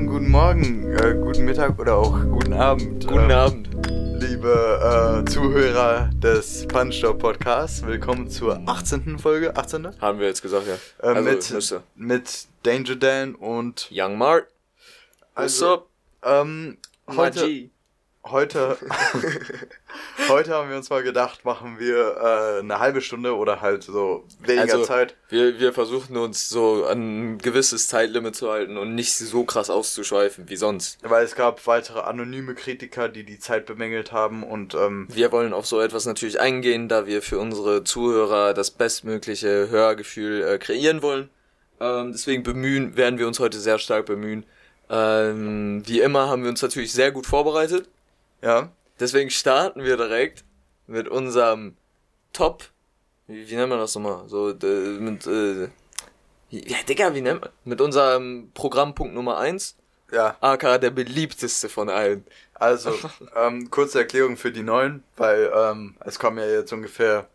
Morgen, guten Morgen, äh, guten Mittag oder auch guten Abend. Guten ähm, Abend. Liebe äh, Zuhörer des Punchstop Podcasts, willkommen zur 18. Folge. 18. Haben wir jetzt gesagt, ja. Äh, also, mit, müsste. mit Danger Dan und Young Mart. What's Also, up? ähm, heute. Heute, heute haben wir uns mal gedacht, machen wir äh, eine halbe Stunde oder halt so weniger Also, Zeit. Wir, wir versuchen uns so an ein gewisses Zeitlimit zu halten und nicht so krass auszuschweifen wie sonst. Weil es gab weitere anonyme Kritiker, die die Zeit bemängelt haben und ähm, Wir wollen auf so etwas natürlich eingehen, da wir für unsere Zuhörer das bestmögliche Hörgefühl äh, kreieren wollen. Ähm, deswegen bemühen, werden wir uns heute sehr stark bemühen. Ähm, wie immer haben wir uns natürlich sehr gut vorbereitet. Ja, Deswegen starten wir direkt mit unserem Top. Wie, wie nennt man das nochmal? So, mit, äh, ja, Digga, wie nennt man? Mit unserem Programmpunkt Nummer 1, ja. aka der beliebteste von allen. Also, ähm, kurze Erklärung für die Neuen, weil ähm, es kommen ja jetzt ungefähr,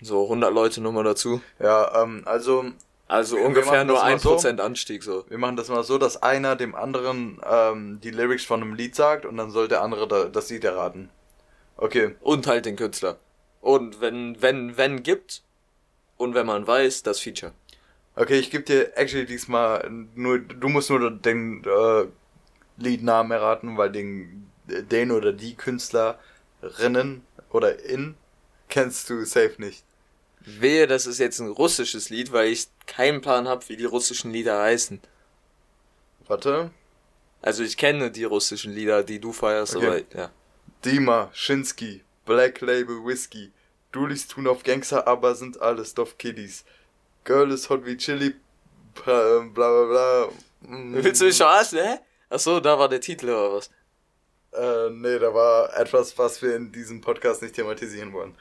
So, 100 Leute nochmal dazu. ja, ähm, also Also Wir- ungefähr nur mal 1% Anstieg, so. wir machen das mal so, dass einer dem anderen ähm, die Lyrics von einem Lied sagt und dann soll der andere da, das Lied erraten. Okay, Und halt den Künstler. Und wenn, wenn, wenn gibt, und wenn man weiß, das Feature. okay, ich gebe dir actually diesmal nur, du musst nur den äh, Liednamen erraten, weil den, den oder die Künstlerinnen oder in kennst du safe nicht. Wehe, das ist jetzt ein russisches Lied, weil ich keinen Plan habe, wie die russischen Lieder heißen. Warte. Also ich kenne die russischen Lieder, die du feierst, Okay. aber ja. Dima, Shinsky, Black Label Whisky. Dulis tun auf Gangster, aber sind alles Dove Kiddies. Girl is hot wie Chili, bla bla bla. Mm. Willst du mich verarschen, hä? Ach so, da war der Titel oder was? Äh, nee, da war etwas, was wir in diesem Podcast nicht thematisieren wollen.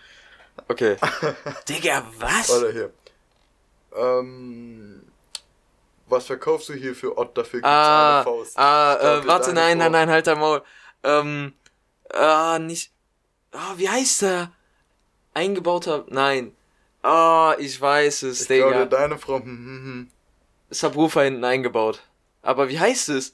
Okay. Digga, was? Warte hier. Ähm, was verkaufst du hier für Ott? Dafür gibt's Ah, eine Faust. ah, äh, warte, nein, nein, nein, halt dein Maul. Ähm, ah, nicht, ah, wie heißt der? Eingebauter, nein. Ah, ich weiß es, Ich glaube, Digga. deine Frau, hm, hm, hm. Subwoofer hinten eingebaut. Aber wie heißt es?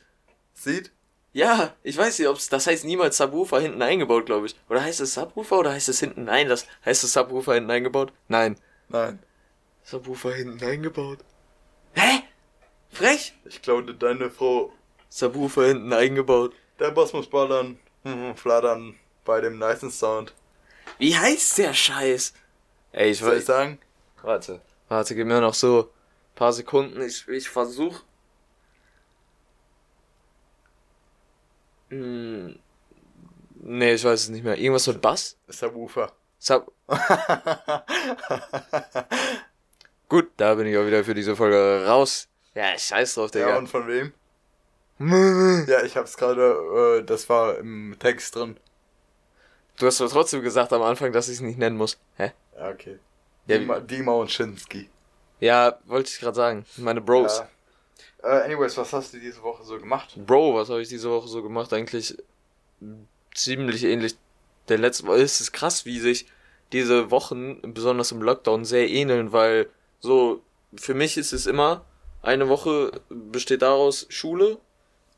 Sieht? Ja, ich weiß nicht, ob's, das heißt niemals Subwoofer hinten eingebaut, glaube ich. Oder heißt es Subwoofer oder heißt es hinten? Nein, das heißt es Subwoofer hinten eingebaut? Nein. Nein. Subwoofer hinten eingebaut. Hä? Frech? Ich glaube, deine Frau Subwoofer hinten eingebaut. Der Boss muss ballern, hm, flattern bei dem nicen Sound. Wie heißt der Scheiß? Ey, ich Soll ich sagen? Warte. Warte, gib mir noch so ein paar Sekunden. Ich, ich versuch. Hm. Nee, ich weiß es nicht mehr. Irgendwas mit Bass? Subwoofer. Sub. Gut, da bin ich auch wieder für diese Folge raus. Ja, scheiß drauf, ja, Digga. und von wem? Ja, ich hab's gerade, äh, das war im Text drin. Du hast aber trotzdem gesagt am Anfang, dass ich es nicht nennen muss. Hä? Ja, okay. Ja, Dima, Dima und Shinsky. Ja, wollte ich gerade sagen. Meine Bros. Ja. Äh, anyways, was hast du diese Woche so gemacht? Bro, was habe ich diese Woche so gemacht? Eigentlich ziemlich ähnlich der letzten Woche. Es ist krass, wie sich diese Wochen, besonders im Lockdown, sehr ähneln, weil so, für mich ist es immer, eine Woche besteht daraus Schule,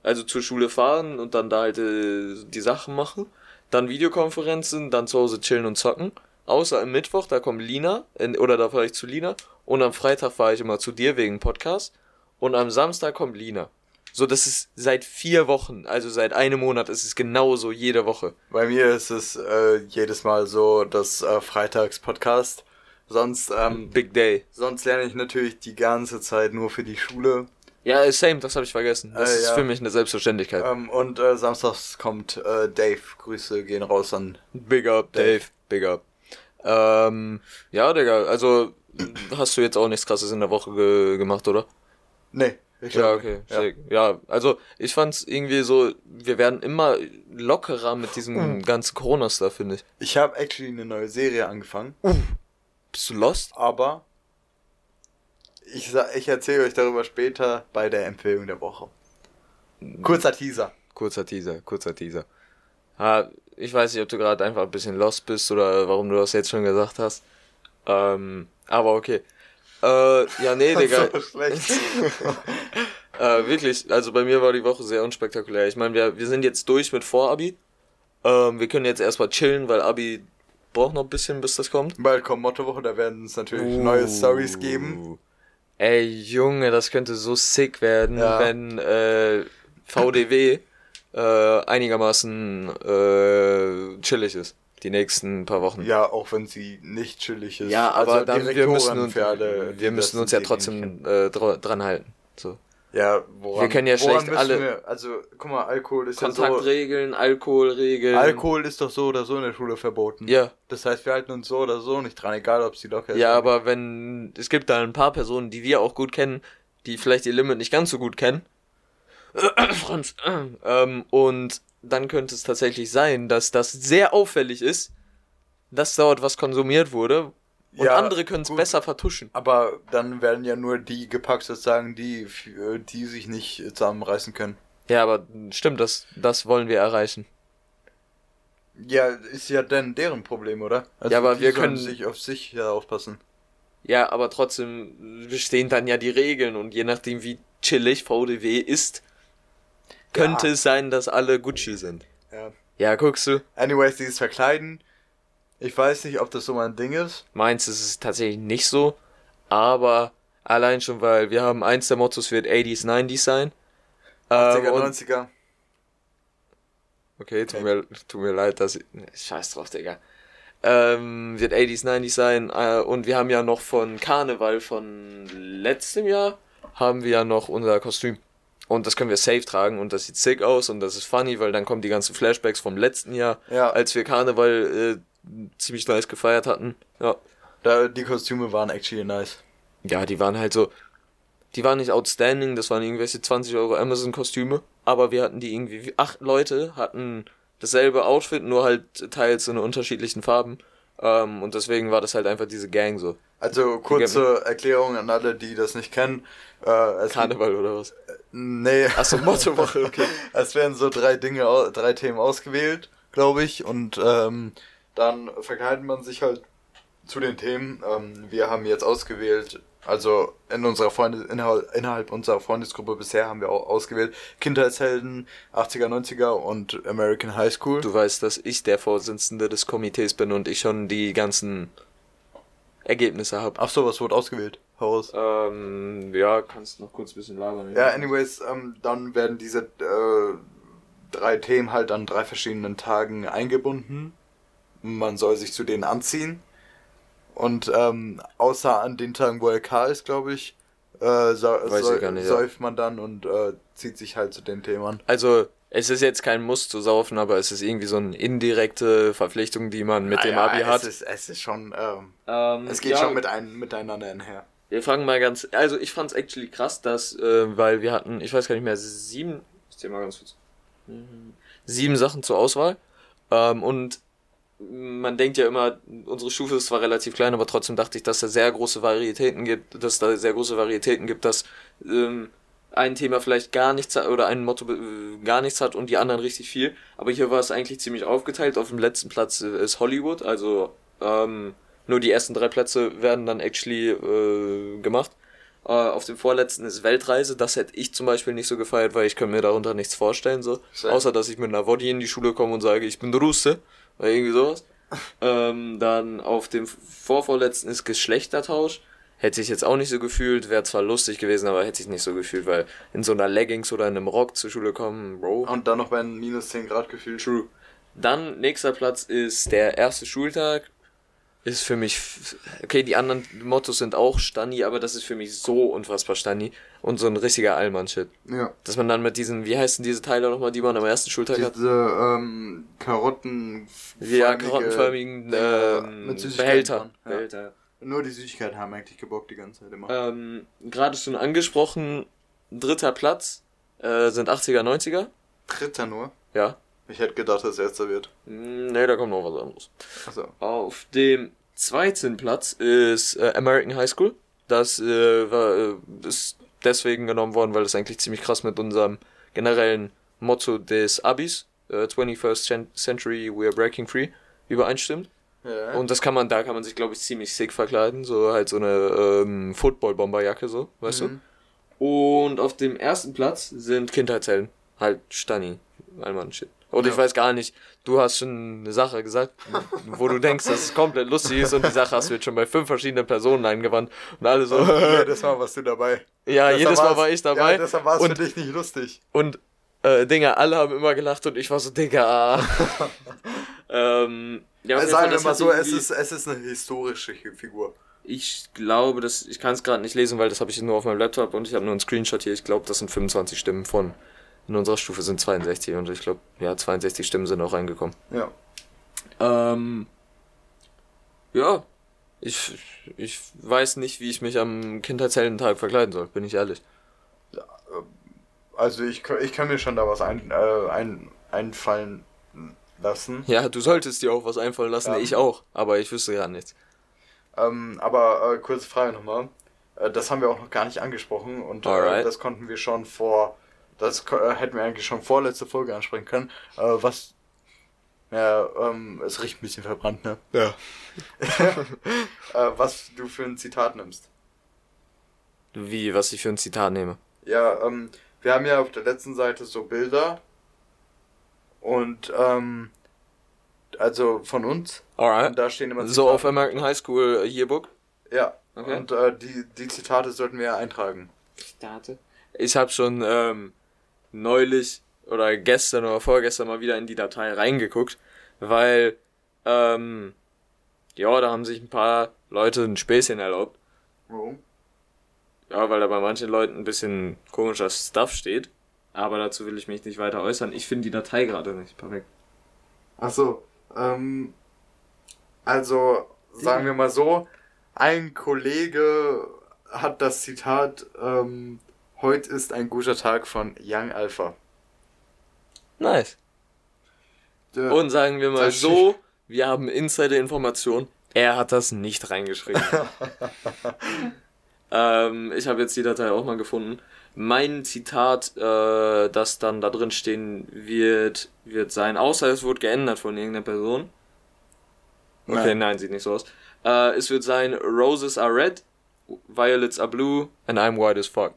also zur Schule fahren und dann da halt äh, die Sachen machen, dann Videokonferenzen, dann zu Hause chillen und zocken. Außer am Mittwoch, da kommt Lina, äh, oder da fahre ich zu Lina. Und am Freitag fahre ich immer zu dir wegen Podcast. Und am Samstag kommt Lina. So, das ist seit vier Wochen, also seit einem Monat ist es genauso jede Woche. Bei mir ist es äh, jedes Mal so, das äh, Freitags-Podcast. Sonst, ähm, Big Day. sonst lerne ich natürlich die ganze Zeit nur für die Schule. Ja, same, das habe ich vergessen. Das Äh, ist ja. für mich eine Selbstverständlichkeit. Ähm, und äh, samstags kommt äh, Dave. Grüße gehen raus an. Big up, Dave. Dave. Big up. Ähm, ja, Digga, also hast du jetzt auch nichts krasses in der Woche ge gemacht, oder? Nee, ich Ja, okay. Ja. Ja. also ich fand's irgendwie so, wir werden immer lockerer mit diesem ganzen Corona-Stuff, finde ich. Ich habe actually eine neue Serie angefangen, Bist du lost? aber ich, ich erzähle euch darüber später bei der Empfehlung der Woche. Kurzer Teaser. Kurzer Teaser, kurzer Teaser. Ah, ich weiß nicht, ob du gerade einfach ein bisschen lost bist oder warum du das jetzt schon gesagt hast. Ähm, aber okay. Äh, ja, nee, Digga. So schlecht. Äh, wirklich, also bei mir war die Woche sehr unspektakulär. Ich meine, wir, wir sind jetzt durch mit Vorabi. Ähm, wir können jetzt erstmal chillen, weil Abi braucht noch ein bisschen, bis das kommt. Bald kommt Mottowoche, da werden es natürlich neue Stories geben. Ey, Junge, das könnte so sick werden, Ja. wenn äh, VDW äh, einigermaßen äh, chillig ist. Die nächsten paar Wochen. Ja, auch wenn sie nicht chillig ist. Ja, aber Also dann, wir müssen, uns, wir müssen uns ja trotzdem äh, dra dran halten. So. Ja, woran, Wir können ja schlecht alle- Wir, also, guck mal, Alkohol ist ja Kontaktregeln, Alkoholregeln. so. Alkohol ist doch so oder so in der Schule verboten. Ja, Das heißt, wir halten uns so oder so nicht dran, egal ob sie locker ist. ja, oder aber wenn es gibt da ein paar Personen, die wir auch gut kennen, die vielleicht ihr Limit nicht ganz so gut kennen. Franz. ähm, und dann könnte es tatsächlich sein, dass das sehr auffällig ist, dass dort was konsumiert wurde und Ja, andere können es besser vertuschen. Aber dann werden ja nur die gepackt, sozusagen, die, die sich nicht zusammenreißen können. Ja, aber stimmt, das, das wollen wir erreichen. Ja, ist ja dann deren Problem, oder? Also Ja, aber wir können- sich auf sich ja aufpassen. Ja, aber trotzdem bestehen dann ja die Regeln und je nachdem wie chillig VDW ist, könnte Ja. es sein, dass alle Gucci sind. Ja. Ja, guckst du, Anyways, dieses Verkleiden. Ich weiß nicht, ob das so mein Ding ist. meins ist es tatsächlich nicht so, aber allein schon, weil wir haben eins der Mottos wird 80s, 90s sein. Ähm, 80er, und, 90er. okay, tut mir, tut mir leid, dass ich, scheiß drauf, Digga. Ähm, wird 80s, 90s sein äh, und wir haben ja noch von Karneval von letztem Jahr haben wir ja noch unser Kostüm. Und das können wir safe tragen und das sieht sick aus und das ist funny, weil dann kommen die ganzen Flashbacks vom letzten Jahr, Ja. als wir Karneval äh, ziemlich nice gefeiert hatten. Ja. Da, die Kostüme waren actually nice. Ja, die waren halt so, die waren nicht outstanding, das waren irgendwelche 20 Euro Amazon-Kostüme, aber wir hatten die irgendwie, acht Leute hatten dasselbe Outfit, nur halt teils in unterschiedlichen Farben. Ähm, und deswegen war das halt einfach diese Gang so. Also kurze Erklärung an alle, die das nicht kennen. Äh, Karneval oder was? Nee. Achso, Mottowoche, okay. Es werden so drei Dinge, drei Themen ausgewählt, glaube ich, und ähm, dann verkleidet man sich halt zu den Themen. Ähm, wir haben jetzt ausgewählt, also in unserer Freunde, innerhalb, innerhalb unserer Freundesgruppe bisher haben wir auch ausgewählt Kindheitshelden, 80er, 90er und American High School. Du weißt, dass ich der Vorsitzende des Komitees bin und ich schon die ganzen Ergebnisse habe. Ach so, was wurde ausgewählt? Heraus. Ähm, ja, kannst noch kurz ein bisschen labern. Ja, anyways, ähm, dann werden diese äh, drei Themen halt an drei verschiedenen Tagen eingebunden. Man soll sich zu denen anziehen. Und ähm, außer an den Tagen, wo LK ist, glaube ich, äh, so, gar nicht, ja. säuft man dann und äh, zieht sich halt zu den Themen an. Also, es ist jetzt kein Muss zu saufen, aber es ist irgendwie so eine indirekte Verpflichtung, die man mit dem Ah, Abi ja, hat. Es ist, es ist schon, ähm, Ähm, es geht ja, schon mit ein, miteinander einher. Wir fangen mal ganz. Also, ich fand's actually krass, dass, äh, weil wir hatten, ich weiß gar nicht mehr, sieben. Ich zähl mal ganz kurz. Mhm. Sieben Sachen zur Auswahl. Ähm, und man denkt ja immer, unsere Stufe ist zwar relativ klein, aber trotzdem dachte ich, dass da sehr große Varietäten gibt, dass da sehr große Varietäten gibt, dass ähm, ein Thema vielleicht gar nichts hat oder ein Motto äh, gar nichts hat und die anderen richtig viel. Aber hier war es eigentlich ziemlich aufgeteilt. Auf dem letzten Platz äh, ist Hollywood, also ähm, nur die ersten drei Plätze werden dann actually äh, gemacht. Äh, auf dem vorletzten ist Weltreise. Das hätte ich zum Beispiel nicht so gefeiert, weil ich könnte mir darunter nichts vorstellen. so. Außer, dass ich mit einer Woddy in die Schule komme und sage, ich bin Russe. Oder irgendwie sowas. ähm, dann auf dem vorvorletzten ist Geschlechtertausch. Hätte ich jetzt auch nicht so gefühlt. Wäre zwar lustig gewesen, aber hätte ich nicht so gefühlt, weil in so einer Leggings oder in einem Rock zur Schule kommen, Bro. Und dann noch bei minus 10 Grad gefühlt. True. Dann nächster Platz ist der erste Schultag. Ist für mich, okay, die anderen Mottos sind auch Stani, aber das ist für mich so unfassbar Stani und so ein richtiger Allmann-Shit. Ja. Dass man dann mit diesen, wie heißen diese Teile nochmal, die man am ersten Schultag hat? Diese ähm, Karotten. Ja, karottenförmigen Dinger ähm, Behälter. Ja. Behälter. Nur die Süßigkeiten haben eigentlich gebockt die ganze Zeit immer. Ähm, Gerade schon angesprochen, dritter Platz äh, sind 80er, 90er. Dritter nur. Ja. Ich hätte gedacht, dass erster wird. Hm, Nee, da kommt noch was anderes. Achso. Auf dem zweiten Platz ist äh, American High School. Das äh, war, äh, ist deswegen genommen worden, weil das eigentlich ziemlich krass mit unserem generellen Motto des Abis, äh, 21st Cen- Century We are Breaking Free, übereinstimmt. Ja. Und das kann man, da kann man sich, glaube ich, ziemlich sick verkleiden. So halt so eine ähm, Football-Bomberjacke, so, weißt Mhm. Und auf dem ersten Platz sind Kindheitshelden. Halt Stani. Allmann Shit. Und ich Ja. weiß gar nicht, du hast schon eine Sache gesagt, wo du denkst, dass es komplett lustig ist und die Sache hast du jetzt schon bei fünf verschiedenen Personen eingewandt und alle so. ja, das Mal warst du dabei. ja, Deshalb jedes Mal war ich dabei. Ja, deshalb war es für dich nicht lustig. und äh, Digga, alle haben immer gelacht und ich war so, Digga. ähm, ja, Fall, Sagen wir das mal so, es ist, es ist eine historische Figur. Ich glaube, dass ich kann es gerade nicht lesen, weil das habe ich nur auf meinem Laptop und ich habe nur einen Screenshot hier. Ich glaube, das sind 25 Stimmen von. In unserer Stufe sind 62 und ich glaube, ja, 62 Stimmen sind auch reingekommen. Ja. Ähm, ja, ich, ich weiß nicht, wie ich mich am Kindheitsheldentag verkleiden soll, bin ich ehrlich. Also ich, ich kann mir schon da was ein, äh, ein, einfallen lassen. Ja, du solltest dir auch was einfallen lassen, Ja. ich auch, aber ich wüsste gar nichts. Ähm, aber äh, kurze Frage nochmal. Äh, das haben wir auch noch gar nicht angesprochen und äh, das konnten wir schon vor, das äh, hätten wir eigentlich schon vorletzte Folge ansprechen können. Äh, was, ja, ähm, es riecht ein bisschen verbrannt, ne? Ja. Äh, was du für ein Zitat nimmst. Wie, was ich für ein Zitat nehme. Ja, ähm, wir haben ja auf der letzten Seite so Bilder und ähm, also von uns und Alright. da stehen immer So auf American High School Yearbook. Ja, Okay. und äh, die, die Zitate sollten wir ja eintragen. Zitate? Ich habe schon ähm, neulich oder gestern oder vorgestern mal wieder in die Datei reingeguckt, weil ähm, ja, da haben sich ein paar Leute ein Späßchen erlaubt. Warum? Ja, weil da bei manchen Leuten ein bisschen komischer Stuff steht. Aber dazu will ich mich nicht weiter äußern. Ich finde die Datei gerade nicht perfekt. Ach so, ähm, also sagen wir mal so, ein Kollege hat das Zitat, ähm, heute ist ein guter Tag von Young Alpha. Nice. Der- Und sagen wir mal so, wir haben Insider-Information. Er hat das nicht reingeschrieben. ähm, ich habe jetzt die Datei auch mal gefunden. Mein Zitat, äh, das dann da drin stehen wird, wird sein, außer es wurde geändert von irgendeiner Person. Okay, Nein. nein, sieht nicht so aus. Äh, es wird sein, Roses are red, Violets are blue, and I'm white as fuck.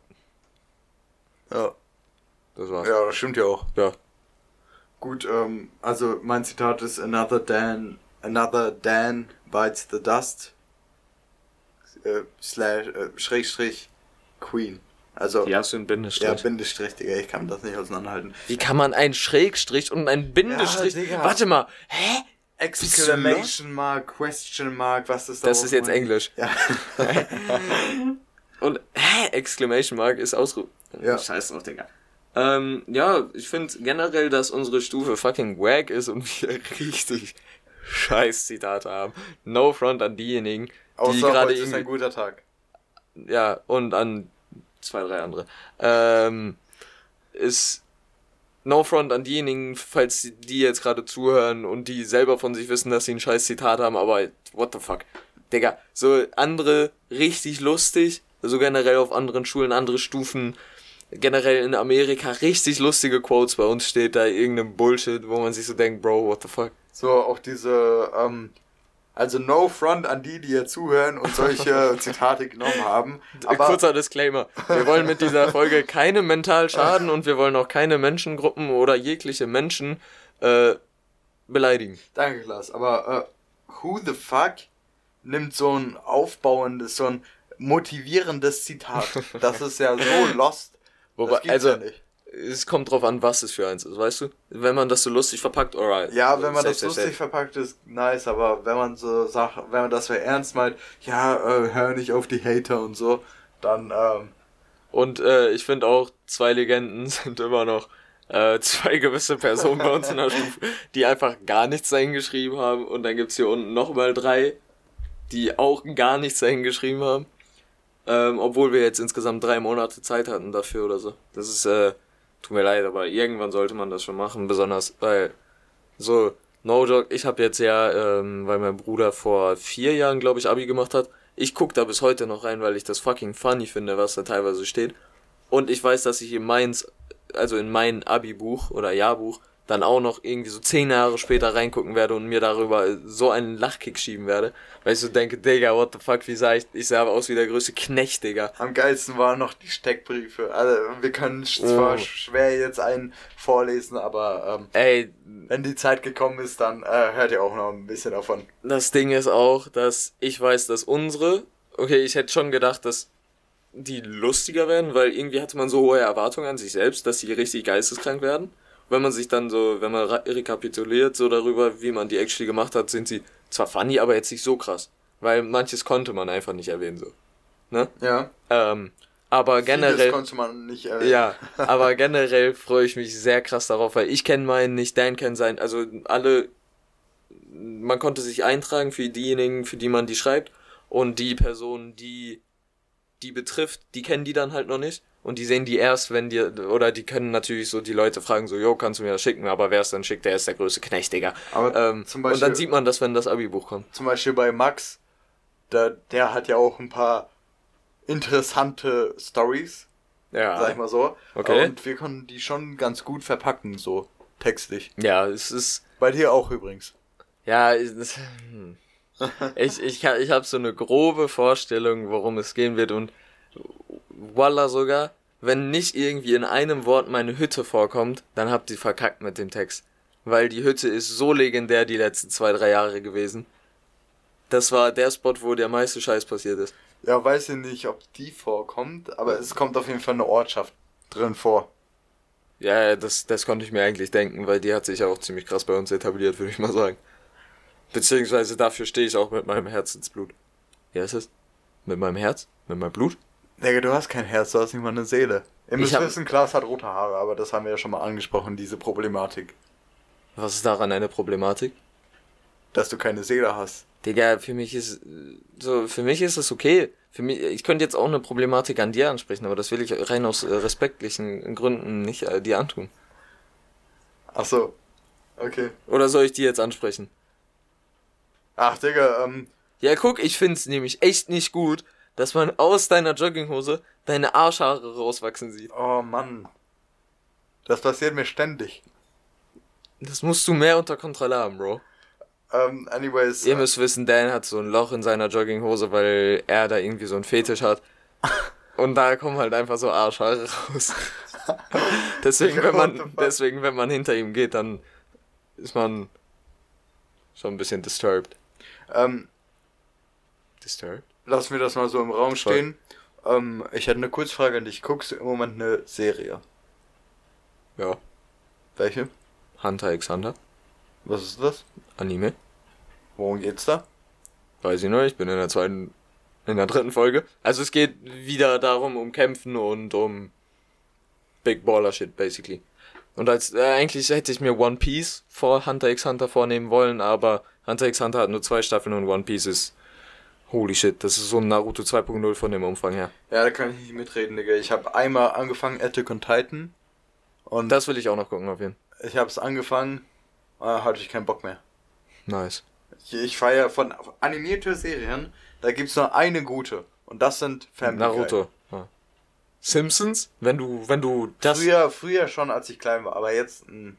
Ja. Das war's. ja, das stimmt ja auch. Ja. Gut, ähm, also mein Zitat ist Another Dan, Another Dan bites the dust, äh, slash, äh, Schrägstrich, Queen. Also, hast du einen Bindestrich. ja, Bindestrich, Digga, ich kann das nicht auseinanderhalten. Wie kann man einen Schrägstrich und einen Bindestrich? Ja, Digga. Warte mal, hä? Exclamation Mark, Question Mark, was ist da? Das ist jetzt Englisch. Ja. Und hä? Exclamation Mark ist Ausruf. Ja. Scheiß drauf, Digga. Ähm, ja, ich finde generell, dass unsere Stufe fucking wack ist und wir richtig scheiß Zitate haben. No front an diejenigen, die Außer gerade heute ist ein irgendwie, guter Tag. ja, und an zwei, drei andere. Ähm, ist no front an diejenigen, falls die- die jetzt gerade zuhören und die selber von sich wissen, dass sie ein scheiß Zitat haben, aber what the fuck. Digga, so andere richtig lustig, so generell auf anderen Schulen, andere Stufen, generell in Amerika richtig lustige Quotes, bei uns steht da irgendein Bullshit, wo man sich so denkt, Bro, what the fuck. So, auch diese, ähm, also no front an die, die hier zuhören und solche Zitate genommen haben. Aber Kurzer Disclaimer. Wir wollen mit dieser Folge keine mental schaden und wir wollen auch keine Menschengruppen oder jegliche Menschen äh, beleidigen. Danke, Klaas. Aber äh, who the fuck nimmt so ein aufbauendes, so ein motivierendes Zitat? Das ist ja so lost. Wobei, also, ja es kommt drauf an, was es für eins ist, weißt du? Wenn man das so lustig verpackt, alright. Ja, wenn man Safe, das safe, lustig safe. verpackt ist, nice, aber wenn man so sagt, wenn man das für ernst meint, ja, äh, hör nicht auf die Hater und so, dann, ähm, Und äh, ich finde auch, zwei Legenden sind immer noch äh, zwei gewisse Personen bei uns in der Stufe, die einfach gar nichts dahin geschrieben haben. Und dann gibt's hier unten nochmal drei, die auch gar nichts dahin geschrieben haben. Ähm, obwohl wir jetzt insgesamt drei Monate Zeit hatten dafür oder so. Das ist, äh, tut mir leid, aber irgendwann sollte man das schon machen, besonders weil so, no joke, ich habe jetzt ja, ähm, weil mein Bruder vor vier Jahren, glaube ich, Abi gemacht hat, ich guck da bis heute noch rein, weil ich das fucking funny finde, was da teilweise steht. Und ich weiß, dass ich in meins, also in mein Abi-Buch oder Jahrbuch dann auch noch irgendwie so zehn Jahre später reingucken werde und mir darüber so einen Lachkick schieben werde, weil ich so denke, Digga, what the fuck, wie sah ich, ich sah aus wie der größte Knecht, Digga. Am geilsten waren noch die Steckbriefe. Also, wir können zwar Oh. schwer jetzt einen vorlesen, aber ähm, Ey, wenn die Zeit gekommen ist, dann äh, hört ihr auch noch ein bisschen davon. das Ding ist auch, dass ich weiß, dass unsere, okay, ich hätte schon gedacht, dass die lustiger werden, weil irgendwie hatte man so hohe Erwartungen an sich selbst, dass sie richtig geisteskrank werden. Wenn man sich dann so, wenn man rekapituliert so darüber, wie man die actually gemacht hat, sind sie zwar funny, aber jetzt nicht so krass. Weil manches konnte man einfach nicht erwähnen, so. Ne? Ja. Ähm, aber Vieles generell. konnte man nicht erwähnen. Ja, aber generell freue ich mich sehr krass darauf, weil ich kenne meinen nicht, Dan kennt seinen, also alle, man konnte sich eintragen für diejenigen, für die man die schreibt und die Personen, die die betrifft, die kennen die dann halt noch nicht und die sehen die erst, wenn die, oder die können natürlich so die Leute fragen, so, jo, kannst du mir das schicken, aber wer es dann schickt, der ist der größte Knecht, Digga. Aber Ähm, zum und Beispiel, dann sieht man das, wenn das Abi-Buch kommt. zum Beispiel bei Max, der, der hat ja auch ein paar interessante Stories, Ja. sag ich mal so. Okay. Und wir konnten die schon ganz gut verpacken, so textlich. Ja, es ist, Bei dir auch übrigens. Ja, es- hm. Ich, ich, ich habe so eine grobe Vorstellung, worum es gehen wird und voila sogar, wenn nicht irgendwie in einem Wort meine Hütte vorkommt, dann habt ihr verkackt mit dem Text. Weil die Hütte ist so legendär die letzten zwei, drei Jahre gewesen. Das war der Spot, wo der meiste Scheiß passiert ist. Ja, weiß ich nicht, ob die vorkommt, aber es kommt auf jeden Fall eine Ortschaft drin vor. Ja, ja, das, das konnte ich mir eigentlich denken, weil die hat sich ja auch ziemlich krass bei uns etabliert, würde ich mal sagen. Beziehungsweise dafür stehe ich auch mit meinem Herzensblut. Ja, ist es? Mit meinem Herz? Mit meinem Blut? Digga, du hast kein Herz, du hast nicht mal eine Seele. Müsst hab- wissen, Klaas hat rote Haare, aber das haben wir ja schon mal angesprochen, diese Problematik. Was ist daran eine Problematik? Dass du keine Seele hast. Digga, für mich ist so, für mich ist es okay. Für mich, ich könnte jetzt auch eine Problematik an dir ansprechen, aber das will ich rein aus äh, respektlichen Gründen nicht äh, dir antun. Ach so. Okay. Oder soll ich die jetzt ansprechen? Ach, Digga, ähm, Ja, guck, ich find's nämlich echt nicht gut, dass man aus deiner Jogginghose deine Arschhaare rauswachsen sieht. oh Mann. Das passiert mir ständig. Das musst du mehr unter Kontrolle haben, Bro. Ähm, anyways. Ihr müsst wissen, Dan hat so ein Loch in seiner Jogginghose, weil er da irgendwie so einen Fetisch hat. Und da kommen halt einfach so Arschhaare raus. deswegen, wenn man, deswegen, wenn man hinter ihm geht, dann ist man schon ein bisschen disturbed. Ähm, Disturbed? lassen wir das mal so im Raum Voll. stehen. Ähm, ich hätte eine Kurzfrage an dich. Guckst du im Moment eine Serie? Ja. Welche? Hunter x Hunter. Was ist das? Anime. Worum geht's da? Weiß ich noch, ich bin in der zweiten, in der dritten Folge. Also es geht wieder darum, um Kämpfen und um Big Baller Shit, basically. Und als, äh, eigentlich hätte ich mir One Piece vor Hunter x Hunter vornehmen wollen, aber Hunter x Hunter hat nur zwei Staffeln und One Piece ist, holy shit, das ist so ein Naruto 2.0 von dem Umfang her. Ja, da kann ich nicht mitreden, Digga. Ich habe einmal angefangen, Attack on Titan. Und Das will ich auch noch gucken, auf jeden Fall. ich habe es angefangen, hatte ich keinen Bock mehr. Nice. Ich, ich feiere von animierte Serien, da gibt's nur eine gute. Und das sind Family Naruto. Ja. Simpsons? Wenn du, wenn du das, Früher, früher schon, als ich klein war, aber jetzt, mh,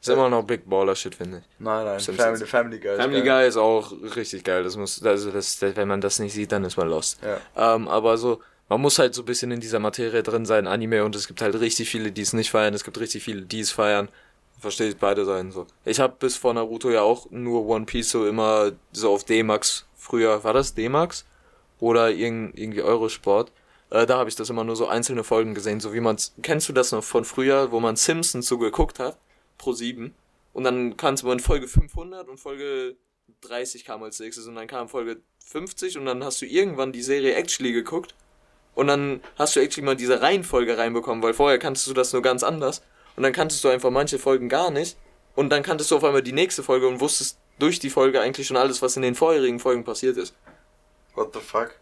ist immer noch Big Baller Shit, finde ich. nein, nein. Family, Family Guy. ist Family geil. Guy ist auch richtig geil. Das muss, also das, wenn man das nicht sieht, dann ist man lost. Ja. Ähm, aber so, man muss halt so ein bisschen in dieser Materie drin sein, Anime, und es gibt halt richtig viele, die es nicht feiern, es gibt richtig viele, die es feiern. Verstehe ich beide Seiten so. Ich habe bis vor Naruto ja auch nur One Piece so immer so auf D-Max früher, war das D-Max? Oder irgend, irgendwie Eurosport. Äh, da habe ich das immer nur so einzelne Folgen gesehen, so wie man's, kennst du das noch von früher, wo man Simpsons so geguckt hat? Pro 7. Und dann kannst man Folge 500 und Folge 30 kam als nächstes und dann kam Folge 50 und dann hast du irgendwann die Serie actually geguckt und dann hast du actually mal diese Reihenfolge reinbekommen, weil vorher kanntest du das nur ganz anders und dann kanntest du einfach manche Folgen gar nicht und dann kanntest du auf einmal die nächste Folge und wusstest durch die Folge eigentlich schon alles, was in den vorherigen Folgen passiert ist. What the fuck?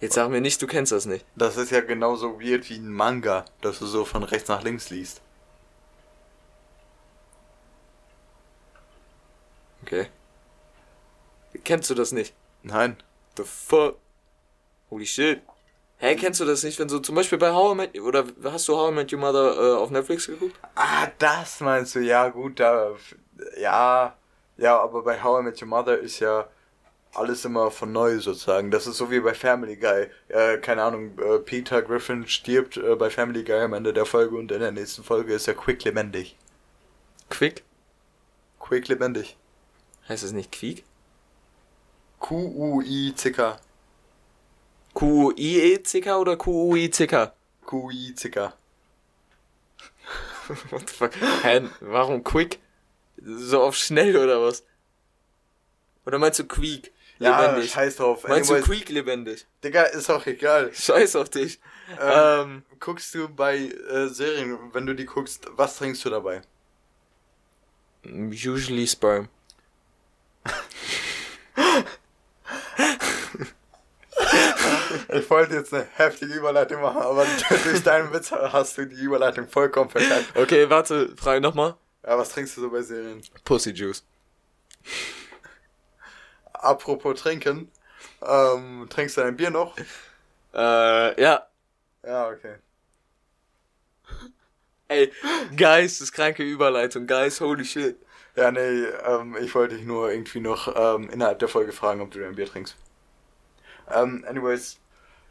Jetzt sag mir nicht, du kennst das nicht. Das ist ja genauso weird wie ein Manga, dass du so von rechts nach links liest. Okay. Kennst du das nicht? Nein. The fuck? Holy shit. Hä, kennst du das nicht, wenn so zum Beispiel bei How I Met, oder hast du How I Met Your Mother äh, auf Netflix geguckt? Ah, das meinst du, ja gut, da, ja, ja, aber bei How I Met Your Mother ist ja alles immer von neu sozusagen. Das ist so wie bei Family Guy. Äh, keine Ahnung, äh, Peter Griffin stirbt äh, bei Family Guy am Ende der Folge und in der nächsten Folge ist er quick lebendig. Quick? Quick lebendig. Heißt das nicht Quiek? Q-U-I-C-K. Q-U-I-E-C-K oder Q-U-I-C-K? Q-U-I-C-K. What the fuck? Hä, warum Quick? So auf schnell oder was? Oder meinst du Quiek? Ja, Lebendig. scheiß drauf. Meinst du Anyways, Quiek lebendig? Digga, ist auch egal. Scheiß auf dich. Ähm, Ähm, guckst du bei äh, Serien, wenn du die guckst, was trinkst du dabei? usually Sperm. Ich wollte jetzt eine heftige Überleitung machen, aber durch deinen Witz hast du die Überleitung vollkommen verkackt. Okay, warte, frage nochmal. Ja, was trinkst du so bei Serien? Pussy Juice. Apropos trinken, ähm, trinkst du dein Bier noch? Äh, ja. Ja, okay. Ey, geisteskranke Überleitung, guys, holy shit. Ja, nee, ähm, ich wollte dich nur irgendwie noch ähm, innerhalb der Folge fragen, ob du dein Bier trinkst. Ähm, anyways,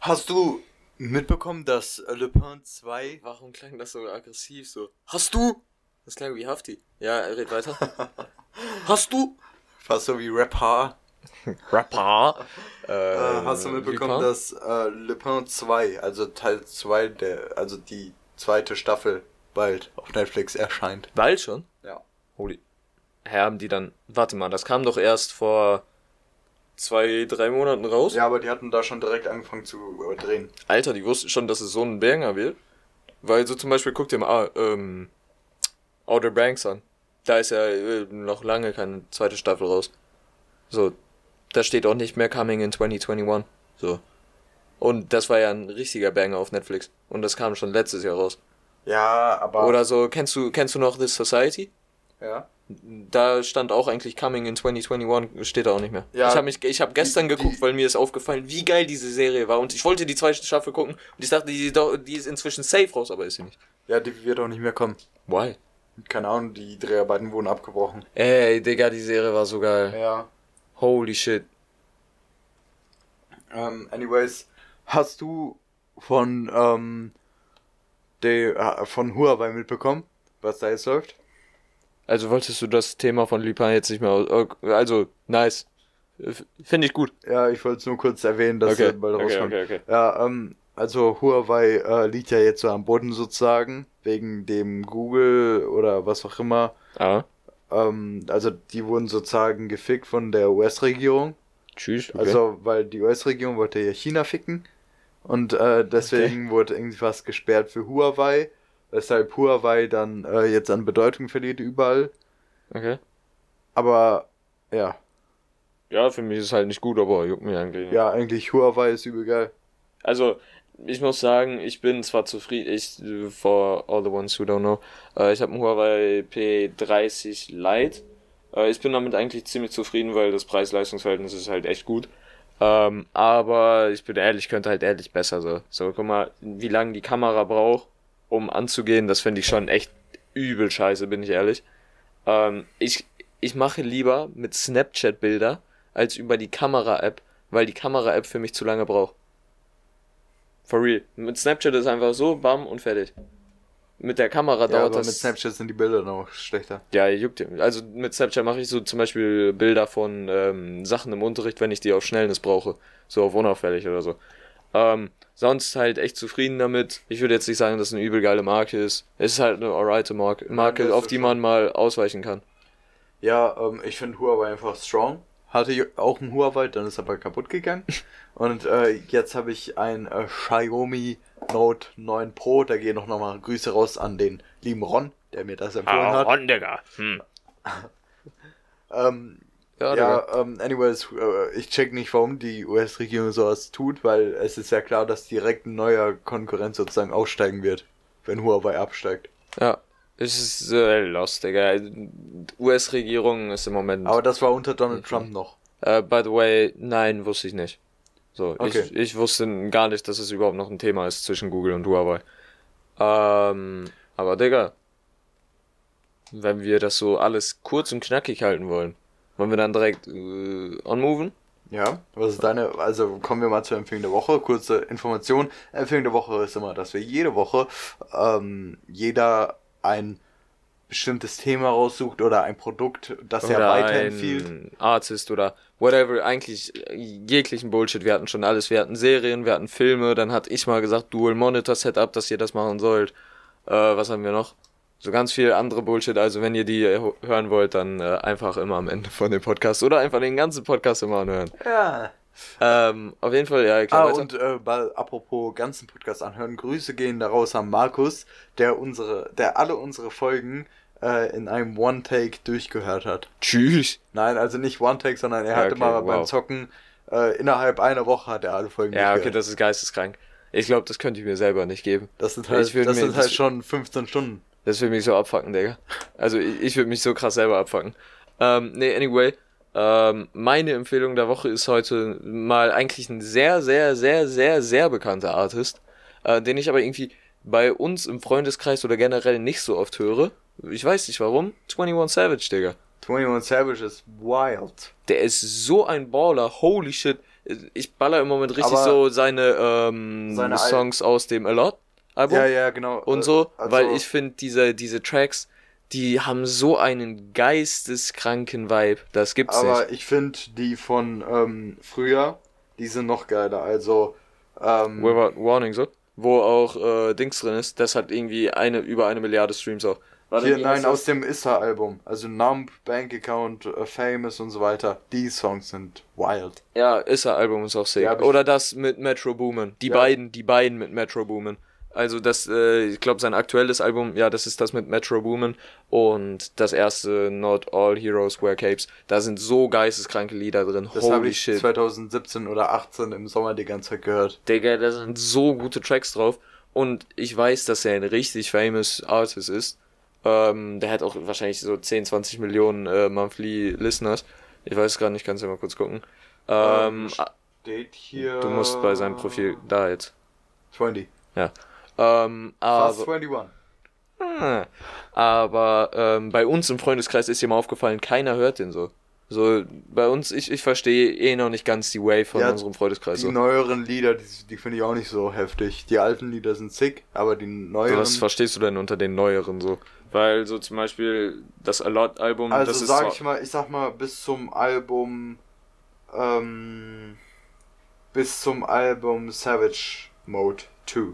hast du mitbekommen, dass äh, Le Pen 2... Warum klang das so aggressiv so? Hast du? Das klang wie Hafti. Ja, red weiter. Hast du? Fast so wie Rapper. Rapper. Äh, hast du mitbekommen, dass äh, Le Pen 2, also Teil 2 der, also die zweite Staffel bald auf Netflix erscheint? Bald schon? Ja. Holy. Haben die dann. Warte mal, das kam doch erst vor zwei, drei Monaten raus? Ja, aber die hatten da schon direkt angefangen zu äh, drehen. Alter, die wussten schon, dass es so ein Banger wird. Weil so zum Beispiel, guck dir mal ähm, Outer Banks an. Da ist ja äh, noch lange keine zweite Staffel raus. So, da steht auch nicht mehr Coming in 2021. So. Und das war ja ein richtiger Banger auf Netflix. Und das kam schon letztes Jahr raus. Ja, aber... Oder so, kennst du, kennst du noch This Society? Ja. Da stand auch eigentlich Coming in 2021, steht da auch nicht mehr. Ja, ich habe habe gestern die- geguckt, die- weil mir ist aufgefallen, wie geil diese Serie war. Und ich wollte die zweite Staffel gucken und ich dachte, die, die ist inzwischen safe raus, aber ist sie nicht. Ja, die wird auch nicht mehr kommen. Why? Keine Ahnung, die Dreharbeiten wurden abgebrochen. Ey, Digga, die Serie war so geil. Ja. Holy shit. Ähm, anyways, hast du von, ähm, der, äh, von Huawei mitbekommen, was da jetzt läuft? Also wolltest du das Thema von Lupin jetzt nicht mehr aus... okay, Also, nice. Finde ich gut. Ja, ich wollte es nur kurz erwähnen, dass Okay, er bald okay, rauskommt. okay, okay. Ja, ähm, also Huawei äh, liegt ja jetzt so am Boden sozusagen, wegen dem Google oder was auch immer. Ah, Ähm, also die wurden sozusagen gefickt von der US-Regierung. tschüss. Okay. Also, weil die US-Regierung wollte ja China ficken. Und äh, deswegen wurde irgendwas gesperrt für Huawei, weshalb Huawei dann äh, jetzt an Bedeutung verliert überall. okay. Aber ja, Ja, für mich ist es halt nicht gut, aber juckt mir eigentlich nicht. ja, eigentlich Huawei ist übel geil. Also, ich muss sagen, ich bin zwar zufrieden, ich, for all the ones who don't know, äh, ich habe einen Huawei P30 Lite. Äh, ich bin damit eigentlich ziemlich zufrieden, weil das Preis-Leistungs-Verhältnis ist halt echt gut. Ähm, aber ich bin ehrlich, könnte halt ehrlich besser so. So, guck mal, wie lange die Kamera braucht, um anzugehen, das finde ich schon echt übel scheiße, bin ich ehrlich. Ähm, ich, ich mache lieber mit Snapchat Bilder als über die Kamera-App, weil die Kamera-App für mich zu lange braucht. For real. Mit Snapchat ist einfach so, bam und fertig. Mit der Kamera Ja, dauert aber das. mit Snapchat sind die Bilder noch schlechter. Ja, juckt ja. Also mit Snapchat mache ich so zum Beispiel Bilder von ähm, Sachen im Unterricht, wenn ich die auf Schnellnis brauche. So auf unauffällig oder so. Ähm, sonst halt echt zufrieden damit. Ich würde jetzt nicht sagen, dass es eine übel geile Marke ist. Es ist halt eine alright Marke, Marke auf die schon- man mal ausweichen kann. Ja, ähm, ich finde Huawei einfach strong. Hatte ich auch ein Huawei, dann ist aber kaputt gegangen. Und äh, jetzt habe ich ein äh, Xiaomi Note 9 Pro. Da gehen noch nochmal Grüße raus an den lieben Ron, der mir das empfohlen hat. Ron, Digga. Hm. Ähm, Ja, ja, ähm, anyways, äh, ich check nicht, warum die US-Regierung sowas tut, weil es ist ja klar, dass direkt ein neuer Konkurrent sozusagen aussteigen wird, wenn Huawei absteigt. Ja. Es ist äh, lost, Digga. US-Regierung ist im Moment. Aber das war unter Donald Trump noch. Äh, by the way, nein, wusste ich nicht. So, Okay. ich, ich wusste gar nicht, dass es überhaupt noch ein Thema ist zwischen Google und Huawei. Ähm, aber Digga, wenn wir das so alles kurz und knackig halten wollen, wollen wir dann direkt äh, onmoven? Ja, was ist deine, also kommen wir mal zur Empfehlung der Woche. Kurze Information. Empfehlung der Woche ist immer, dass wir jede Woche ähm, jeder ein bestimmtes Thema raussucht oder ein Produkt, das er Oder weiterempfiehlt. ein Artist oder whatever, eigentlich äh, jeglichen Bullshit. Wir hatten schon alles. Wir hatten Serien, wir hatten Filme, dann hatte ich mal gesagt, Dual Monitor Setup, dass ihr das machen sollt. Äh, was haben wir noch? So ganz viel andere Bullshit. Also wenn ihr die äh, hören wollt, dann äh, einfach immer am Ende von dem Podcast oder einfach den ganzen Podcast immer anhören. Ja. Ähm, auf jeden Fall, ja, klar. Ah, weiter. und äh, bei, apropos ganzen Podcast anhören, Grüße gehen daraus an Markus, der unsere, der alle unsere Folgen äh, in einem One-Take durchgehört hat. Tschüss. Nein, also nicht One-Take, sondern er Ja, hat okay, immer beim wow. Zocken, äh, innerhalb einer Woche hat er alle Folgen Ja, okay, das ist geisteskrank. Ich glaube, das könnte ich mir selber nicht geben. Das sind halt, das mir- sind halt das- schon 15 Stunden. Das würde mich so abfucken, Digga. Also ich, ich würde mich so krass selber abfucken. Ähm, nee, anyway. Ähm, meine Empfehlung der Woche ist heute mal eigentlich ein sehr, sehr, sehr, sehr, sehr bekannter Artist, äh, den ich aber irgendwie bei uns im Freundeskreis oder generell nicht so oft höre. Ich weiß nicht warum. 21 Savage, Digga. 21 Savage ist wild. Der ist so ein Baller. Holy shit. Ich baller im Moment richtig Aber so seine, ähm, seine Songs aus dem A Lot Album Ja, ja, genau. und Äh, so, also- weil ich finde, diese, diese Tracks, die haben so einen geisteskranken Vibe. Das gibt's Aber nicht. ich finde die von ähm, früher, die sind noch geiler. Also, ähm, Without Warning, so. Wo auch äh, Dings drin ist, das hat irgendwie eine, über eine Milliarde Streams auch. Warte, hier, nein, aus dem Issa-Album. Also Numb, Bank Account, äh, Famous und so weiter. Die Songs sind wild. Ja, Issa-Album ist auch sick. Ja, Oder das mit Metro Boomin. Die Ja. beiden, die beiden mit Metro Boomin. Also das, äh, ich glaube, sein aktuelles Album, ja, das ist das mit Metro Boomin. Und das erste Not All Heroes Wear Capes. Da sind so geisteskranke Lieder drin. Das habe Holy ich shit. 2017 oder 18 im Sommer die ganze Zeit gehört. Digga, da sind so gute Tracks drauf. Und ich weiß, dass er ein richtig famous Artist ist. Ähm, der hat auch wahrscheinlich so 10, 20 Millionen äh, Monthly Listeners. Ich weiß gerade nicht, kannst du mal kurz gucken. Ähm, Ähm, Steht hier. du musst bei seinem Profil, da jetzt. 20. Ähm, Fast aber, 21. Ah, aber ähm, bei uns im Freundeskreis ist ihm aufgefallen, keiner hört den so. So, bei uns, ich, ich verstehe eh noch nicht ganz die Wave von Ja, unserem Freundeskreis. Die So. neueren Lieder, die, die finde ich auch nicht so heftig. Die alten Lieder sind sick, aber die neueren. Was verstehst du denn unter den neueren so? Weil so zum Beispiel das A Lot Album, Also das sag ich mal, ich sag mal, bis zum Album, ähm, bis zum Album Savage Mode 2.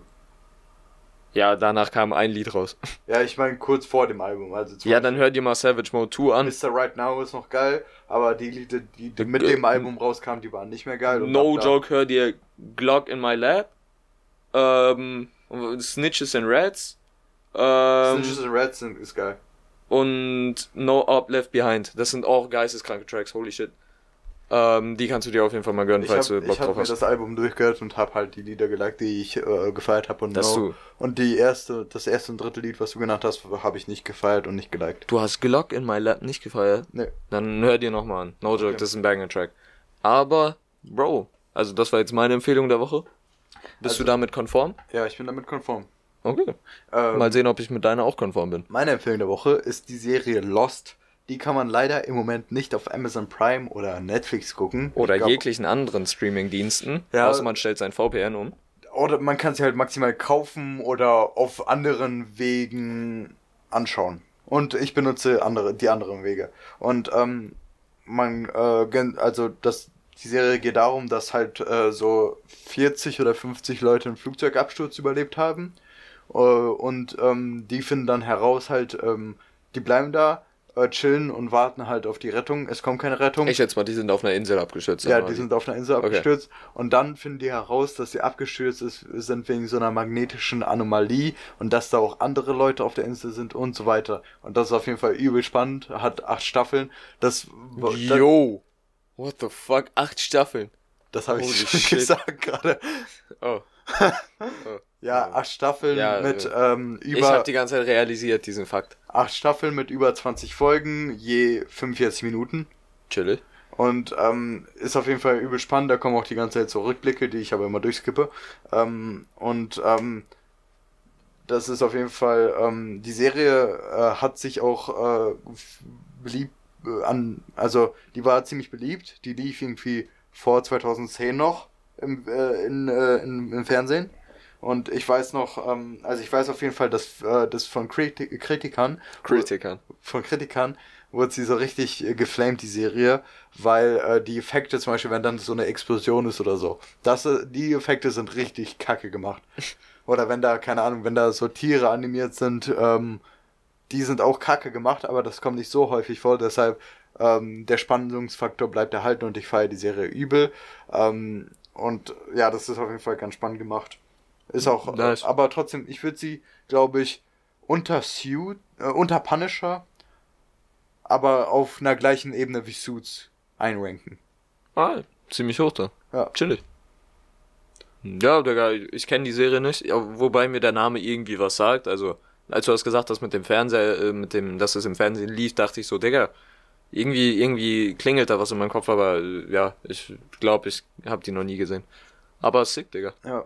ja, danach kam ein Lied raus. Ja, ich meine kurz vor dem Album. Also Ja, dann hör dir mal Savage Mode 2 an. Mr. Right Now ist noch geil, aber die Lieder, die, die mit dem Album rauskamen, die waren nicht mehr geil. No Joke, hör dir Glock in My Lab. Ähm, Snitches and Rats. Ähm, Snitches and Rats sind, ist geil. und No Up Left Behind. Das sind auch geisteskranke Tracks, holy shit. Ähm, die kannst du dir auf jeden Fall mal gönnen, Ich falls habe du Bock hab drauf mir hast. das Album durchgehört und habe halt die Lieder geliked, die ich äh, gefeiert habe und Dass no. Und die erste, das erste und dritte Lied, was du genannt hast, habe ich nicht gefeiert und nicht geliked. du hast Glock in My Lab nicht gefeiert? Nee. Dann hör dir nochmal an. No Joke, Okay. das ist ein Banger-Track. Aber, Bro, also das war jetzt meine Empfehlung der Woche. Bist Also- du damit konform? Ja, ich bin damit konform. Okay. Ähm, Mal sehen, ob ich mit deiner auch konform bin. Meine Empfehlung der Woche ist die Serie Lost. Die kann man leider im Moment nicht auf Amazon Prime oder Netflix gucken. Oder glaub- jeglichen anderen Streaming-Diensten. Ja. Außer man stellt sein VPN um. Oder man kann sie halt maximal kaufen oder auf anderen Wegen anschauen. Und ich benutze andere, die anderen Wege. Und ähm, man, äh, also das, die Serie geht darum, dass halt äh, so 40 oder 50 Leute einen Flugzeugabsturz überlebt haben. Äh, und ähm, die finden dann heraus halt, ähm, die bleiben da, äh, chillen und warten halt auf die Rettung. Es kommt keine Rettung. Ich schätze mal, die sind auf einer Insel abgestürzt. Ja, die sind auf einer Insel Okay. abgestürzt und dann finden die heraus, dass sie abgestürzt ist, sind wegen so einer magnetischen Anomalie und dass da auch andere Leute auf der Insel sind und so weiter. Und das ist auf jeden Fall übel spannend, hat acht Staffeln. Das, Yo! What the fuck? Acht Staffeln. das habe ich gesagt gerade. Oh. Ja, acht Staffeln Ja, mit äh, ähm, Ich über habe die ganze Zeit realisiert, diesen Fakt. acht Staffeln mit über 20 Folgen, je 45 Minuten. Chillig. Und ähm, ist auf jeden Fall übel spannend. Da kommen auch die ganze Zeit so Rückblicke, die ich aber immer durchskippe. Ähm, und ähm, das ist auf jeden Fall, ähm, die Serie äh, hat sich auch äh, beliebt äh, an, also die war ziemlich beliebt. Die lief irgendwie vor 2010 noch im, äh, in, äh, in, im Fernsehen. Und ich weiß noch, ähm, also ich weiß auf jeden Fall, dass äh, das von Kriti Kritikern, Kritikern, von Kritikern wurde sie so richtig äh, geflamed, die Serie, weil äh, die Effekte zum Beispiel, wenn dann so eine Explosion ist oder so, das, äh, die Effekte sind richtig kacke gemacht. Oder wenn da, keine Ahnung, wenn da so Tiere animiert sind, ähm, die sind auch kacke gemacht, aber das kommt nicht so häufig vor, deshalb ähm, der Spannungsfaktor bleibt erhalten und ich feiere die Serie übel. Ähm, und ja, das ist auf jeden Fall ganz spannend gemacht. Ist auch, nice. aber trotzdem, ich würde sie, glaube ich, unter Suit, äh, unter Punisher, aber auf einer gleichen Ebene wie Suits einranken. Ah, ziemlich hoch da. Ja. Chillig. Ja, Digga, ich kenne die Serie nicht, wobei mir der Name irgendwie was sagt. Also, als du das gesagt hast mit dem Fernseher, äh, mit dem, dass es im Fernsehen lief, dachte ich so, Digga, irgendwie, irgendwie klingelt da was in meinem Kopf, aber äh, ja, ich glaube, ich habe die noch nie gesehen. Aber sick, Digga. Ja.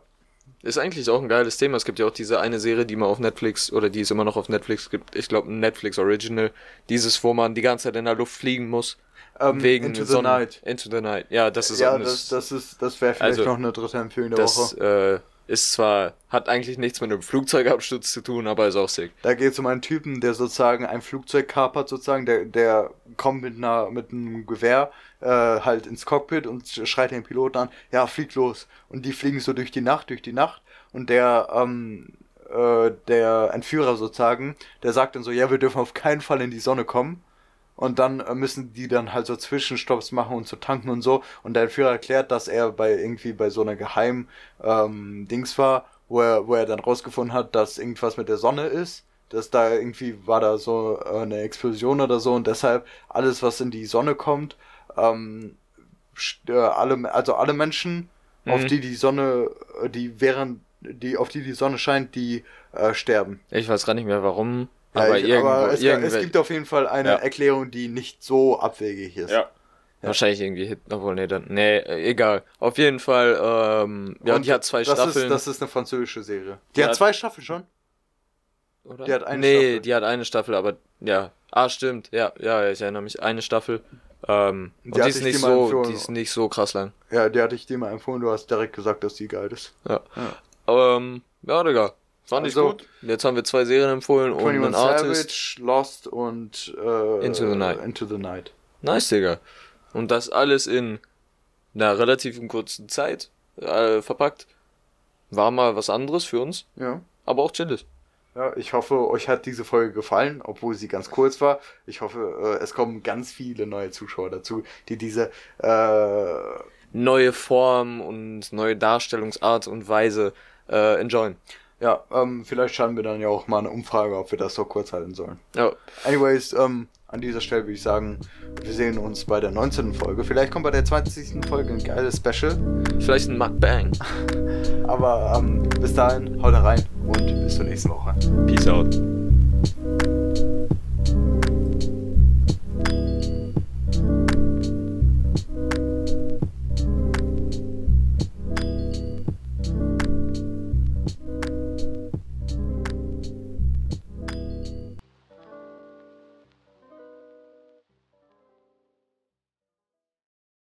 Ist eigentlich auch ein geiles Thema. Es gibt ja auch diese eine Serie, die man auf Netflix, oder die es immer noch auf Netflix gibt, ich glaube Netflix Original, dieses, wo man die ganze Zeit in der Luft fliegen muss. Um, ähm, wegen Into the Sonnen Night. Into the Night. Ja, das ist Ja, das, das ist, das wäre vielleicht also, noch eine dritte Empfehlung der das, Woche. Äh, ist zwar, hat eigentlich nichts mit einem Flugzeugabsturz zu tun, aber ist auch sick. Da geht es um einen Typen, der sozusagen ein Flugzeug kapert, sozusagen, der, der kommt mit einer, mit einem Gewehr, äh, halt ins Cockpit und schreit den Piloten an, ja, flieg los. Und die fliegen so durch die Nacht, durch die Nacht und der, ähm, äh, der Entführer sozusagen, der sagt dann so, ja, wir dürfen auf keinen Fall in die Sonne kommen. Und dann äh, müssen die dann halt so Zwischenstopps machen und zu so tanken und so. Und der Entführer erklärt, dass er bei irgendwie bei so einer geheimen ähm, Dings war, wo er, wo er dann rausgefunden hat, dass irgendwas mit der Sonne ist. Dass da irgendwie war da so äh, eine Explosion oder so und deshalb alles, was in die Sonne kommt, ähm, äh, alle, also alle Menschen, mhm. auf die die Sonne, die während die, auf die die Sonne scheint, die äh, sterben. Ich weiß gar nicht mehr warum. Ja, aber, ich, aber es, es, gibt auf jeden Fall eine ja. Erklärung, die nicht so abwegig ist. Ja. ja. Wahrscheinlich irgendwie Hit, obwohl, nee, dann, nee, egal. Auf jeden Fall, ähm, ja, und die hat zwei das Staffeln. Ist, das ist eine französische Serie. Die, die hat, hat zwei Staffeln schon? Oder? Die hat eine nee, Staffel. die hat eine Staffel, aber, ja. Ah, stimmt, ja, ja, ich erinnere mich. Eine Staffel. Ähm, die und die ist, nicht so, die ist nicht so krass lang. Ja, die hatte ich dir mal empfohlen, du hast direkt gesagt, dass die geil ist. Ja. ja. Ähm, ja, Digga. Fand also, ich gut. Jetzt haben wir zwei Serien empfohlen und einen Artist. Savage, Lost und äh, Into the Night. Into the Night. Nice, Digga. Und das alles in einer relativ kurzen Zeit äh, verpackt. War mal was anderes für uns. Ja. Aber auch chillig. Ja, ich hoffe, euch hat diese Folge gefallen, obwohl sie ganz kurz war. Ich hoffe, äh, es kommen ganz viele neue Zuschauer dazu, die diese äh, neue Form und neue Darstellungsart und Weise äh, enjoyen. Ja, ähm, vielleicht schauen wir dann ja auch mal eine Umfrage, ob wir das so kurz halten sollen. Ja. Anyways, ähm, an dieser Stelle würde ich sagen, wir sehen uns bei der 19. Folge. Vielleicht kommt bei der 20. Folge ein geiles Special. Vielleicht ein Mukbang. Aber ähm, bis dahin, haut rein und bis zur nächsten Woche. Peace out.